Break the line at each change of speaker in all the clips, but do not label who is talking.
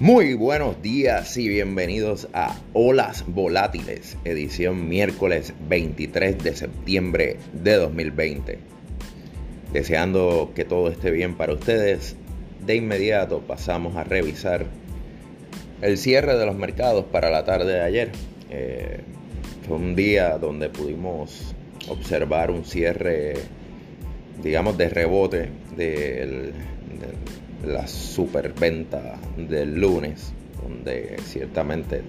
Muy buenos días y bienvenidos a Olas Volátiles, edición miércoles 23 de septiembre de 2020. Deseando que todo esté bien para ustedes, de inmediato pasamos a revisar el cierre de los mercados para la tarde de ayer. Eh, fue un día donde pudimos observar un cierre, digamos, de rebote del la superventa del lunes, donde ciertamente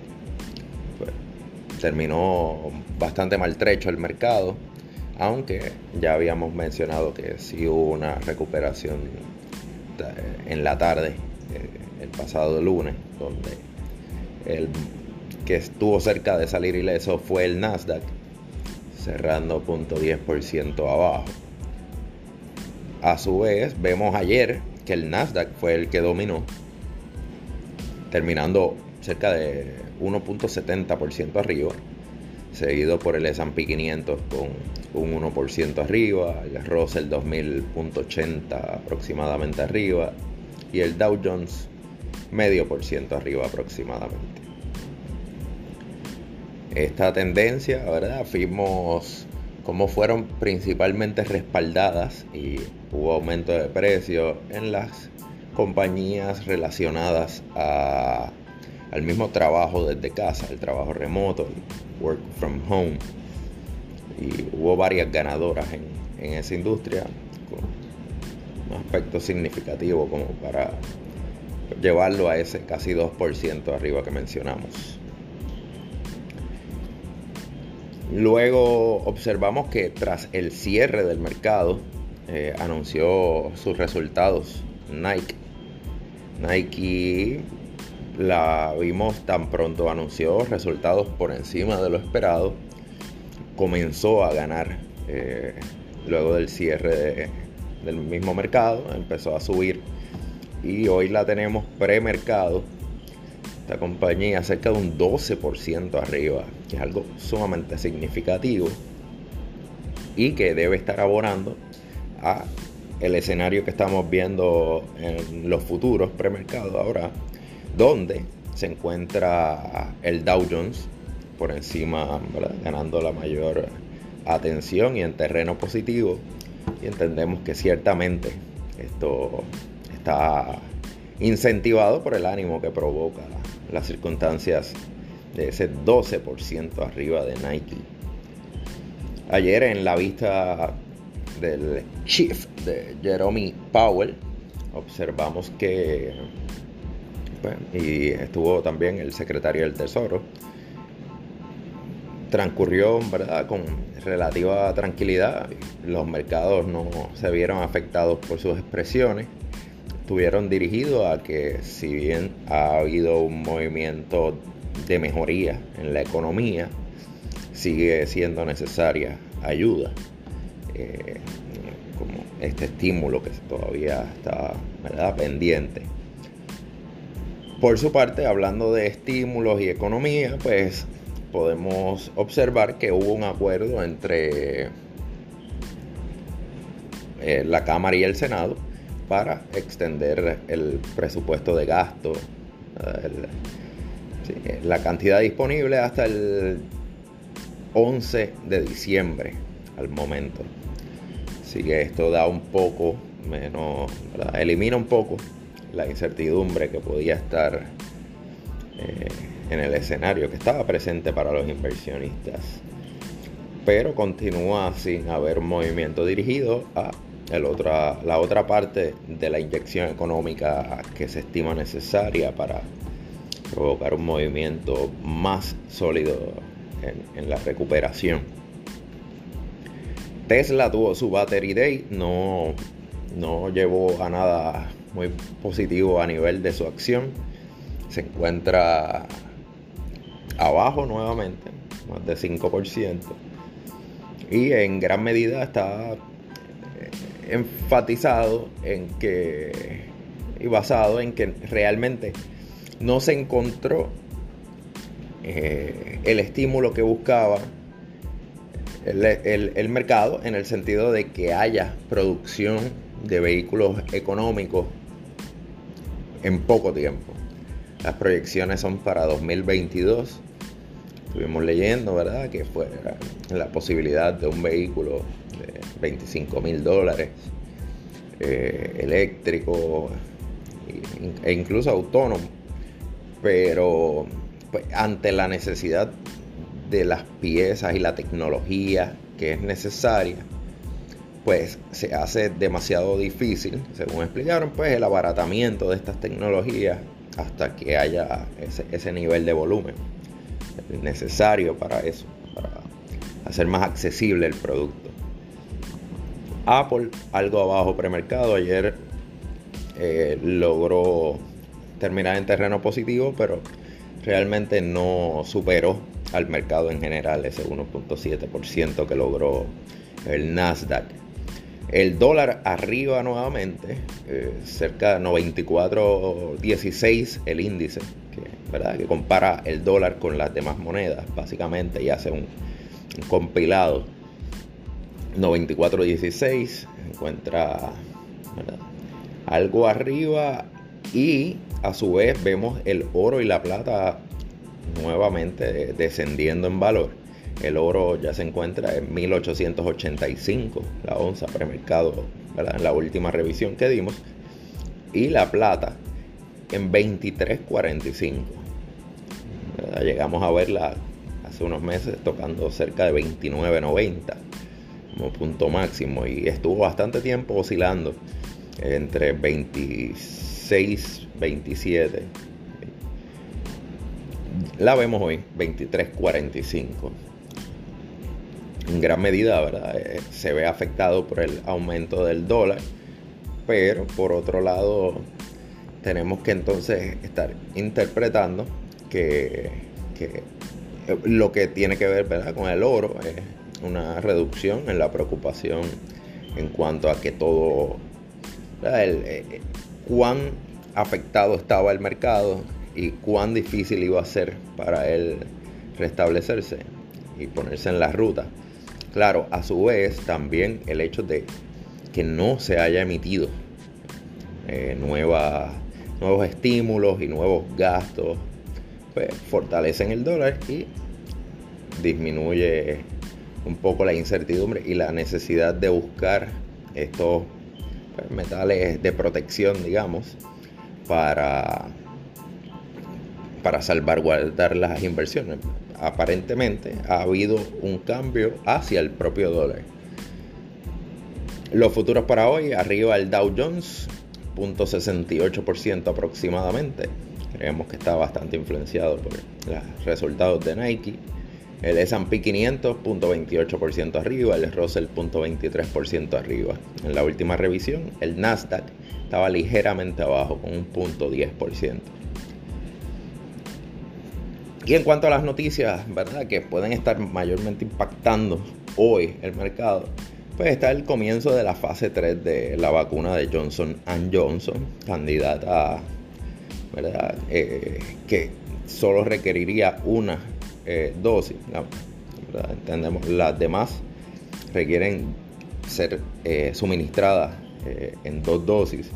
pues, terminó bastante maltrecho el mercado, aunque ya habíamos mencionado que sí hubo una recuperación en la tarde eh, el pasado lunes, donde el que estuvo cerca de salir ileso fue el Nasdaq, cerrando 0.10% abajo. A su vez, vemos ayer el Nasdaq fue el que dominó, terminando cerca de 1.70% arriba, seguido por el S&P 500 con un 1% arriba, el Russell 2000.80 aproximadamente arriba y el Dow Jones medio por ciento arriba aproximadamente. Esta tendencia, ¿verdad? Fuimos como fueron principalmente respaldadas y hubo aumento de precios en las compañías relacionadas al mismo trabajo desde casa, el trabajo remoto, el work from home. Y hubo varias ganadoras en, en esa industria con un aspecto significativo como para llevarlo a ese casi 2% arriba que mencionamos. Luego observamos que tras el cierre del mercado eh, anunció sus resultados Nike. Nike la vimos tan pronto anunció resultados por encima de lo esperado. Comenzó a ganar eh, luego del cierre del mismo mercado, empezó a subir y hoy la tenemos premercado esta compañía cerca de un 12% arriba, es algo sumamente significativo y que debe estar abonando a el escenario que estamos viendo en los futuros premercados ahora, donde se encuentra el Dow Jones por encima, ganando la mayor atención y en terreno positivo. Y entendemos que ciertamente esto está incentivado por el ánimo que provoca las circunstancias de ese 12% arriba de Nike. Ayer en la vista del chief de Jeremy Powell observamos que y estuvo también el secretario del Tesoro transcurrió ¿verdad? con relativa tranquilidad los mercados no se vieron afectados por sus expresiones estuvieron dirigidos a que si bien ha habido un movimiento de mejoría en la economía, sigue siendo necesaria ayuda, eh, como este estímulo que todavía está pendiente. Por su parte, hablando de estímulos y economía, pues podemos observar que hubo un acuerdo entre eh, la Cámara y el Senado para extender el presupuesto de gasto, la cantidad disponible hasta el 11 de diciembre al momento. Así que esto da un poco menos, elimina un poco la incertidumbre que podía estar eh, en el escenario que estaba presente para los inversionistas. Pero continúa sin haber movimiento dirigido a la otra parte de la inyección económica que se estima necesaria para provocar un movimiento más sólido en, la recuperación. Tesla tuvo su Battery Day, no, no llevó a nada muy positivo a nivel de su acción. Se encuentra abajo nuevamente, más de 5%. Y en gran medida está enfatizado en que y basado en que realmente no se encontró eh, el estímulo que buscaba el, mercado en el sentido de que haya producción de vehículos económicos en poco tiempo. Las proyecciones son para 2022. Estuvimos leyendo, ¿verdad? Que fuera la posibilidad de un vehículo de 25 mil dólares, eh, eléctrico e incluso autónomo. Pero pues, ante la necesidad de las piezas y la tecnología que es necesaria, pues se hace demasiado difícil, según explicaron, pues el abaratamiento de estas tecnologías hasta que haya ese, nivel de volumen necesario para eso, para hacer más accesible el producto. Apple, algo abajo premercado, ayer eh, logró terminar en terreno positivo, pero realmente no superó al mercado en general ese 1.7% que logró el Nasdaq. El dólar arriba nuevamente, eh, cerca de 94.16 el índice, que, ¿verdad? que compara el dólar con las demás monedas básicamente y hace un, compilado. 94.16 encuentra algo arriba y a su vez vemos el oro y la plata nuevamente descendiendo en valor. El oro ya se encuentra en 1885, la onza premercado, en la última revisión que dimos. Y la plata en 23.45. Llegamos a verla hace unos meses tocando cerca de 29.90 como punto máximo y estuvo bastante tiempo oscilando entre 26, 27. La vemos hoy, 23.45 en gran medida, ¿verdad? Eh, se ve afectado por el aumento del dólar, pero por otro lado tenemos que entonces estar interpretando que, lo que tiene que ver ¿verdad? con el oro es una reducción en la preocupación en cuanto a que todo, el, eh, cuán afectado estaba el mercado y cuán difícil iba a ser para él restablecerse y ponerse en la ruta. Claro, a su vez también el hecho de que no se haya emitido eh, nuevos estímulos y nuevos gastos, pues fortalecen el dólar y disminuye un poco la incertidumbre y la necesidad de buscar estos pues, metales de protección, digamos, para, para salvaguardar las inversiones aparentemente ha habido un cambio hacia el propio dólar. Los futuros para hoy, arriba el Dow Jones, 0.68% aproximadamente. Creemos que está bastante influenciado por los resultados de Nike. El S&P 500, 0.28% arriba, el Russell, 0.23% arriba. En la última revisión, el Nasdaq estaba ligeramente abajo, con un 0.10%. Y en cuanto a las noticias, ¿verdad? Que pueden estar mayormente impactando hoy el mercado, pues está el comienzo de la fase 3 de la vacuna de Johnson Johnson, candidata, ¿verdad? Eh, que solo requeriría una eh, dosis. Entendemos, las demás requieren ser eh, suministradas en dos dosis.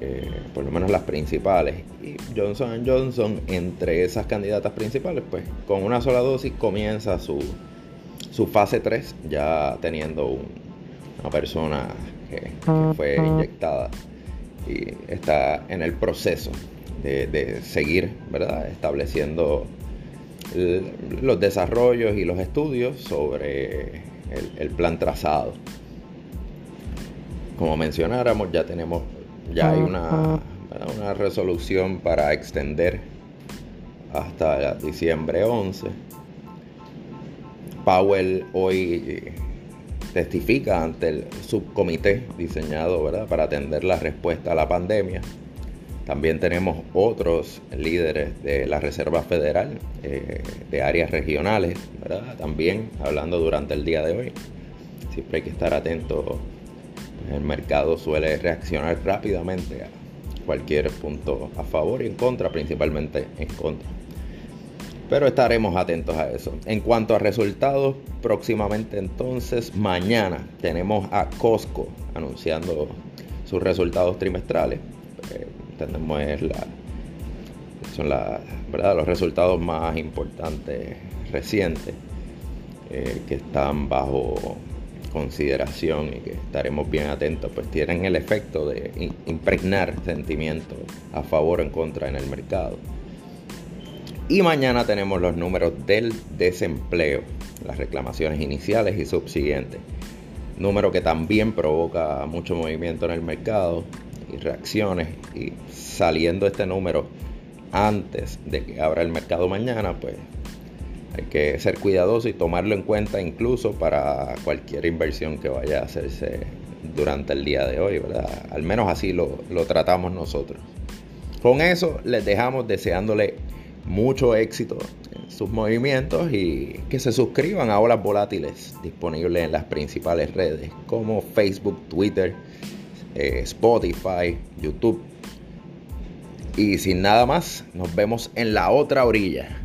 Eh, por lo menos las principales. Y Johnson Johnson, entre esas candidatas principales, pues con una sola dosis comienza su, su fase 3, ya teniendo una persona que, fue inyectada y está en el proceso de, seguir, ¿verdad? Estableciendo los desarrollos y los estudios sobre el plan trazado. Como mencionáramos, ya tenemos ya hay una, una resolución para extender hasta diciembre 11. Powell hoy testifica ante el subcomité diseñado ¿verdad? para atender la respuesta a la pandemia. También tenemos otros líderes de la Reserva Federal, eh, de áreas regionales, ¿verdad? también hablando durante el día de hoy. Siempre hay que estar atento el mercado suele reaccionar rápidamente a cualquier punto a favor y en contra, principalmente en contra. Pero estaremos atentos a eso. En cuanto a resultados, próximamente entonces, mañana tenemos a Costco anunciando sus resultados trimestrales. Eh, tenemos la, son los resultados más importantes recientes eh, que están bajo consideración y que estaremos bien atentos, pues tienen el efecto de impregnar sentimientos a favor o en contra en el mercado. Y mañana tenemos los números del desempleo, las reclamaciones iniciales y subsiguientes. Número que también provoca mucho movimiento en el mercado y reacciones. Y saliendo este número antes de que abra el mercado mañana, pues hay que ser cuidadoso y tomarlo en cuenta incluso para cualquier inversión que vaya a hacerse durante el día de hoy, ¿verdad? Al menos así lo, lo tratamos nosotros. Con eso les dejamos deseándole mucho éxito en sus movimientos y que se suscriban a Olas Volátiles disponibles en las principales redes como Facebook, Twitter, eh, Spotify, YouTube. Y sin nada más, nos vemos en la otra orilla.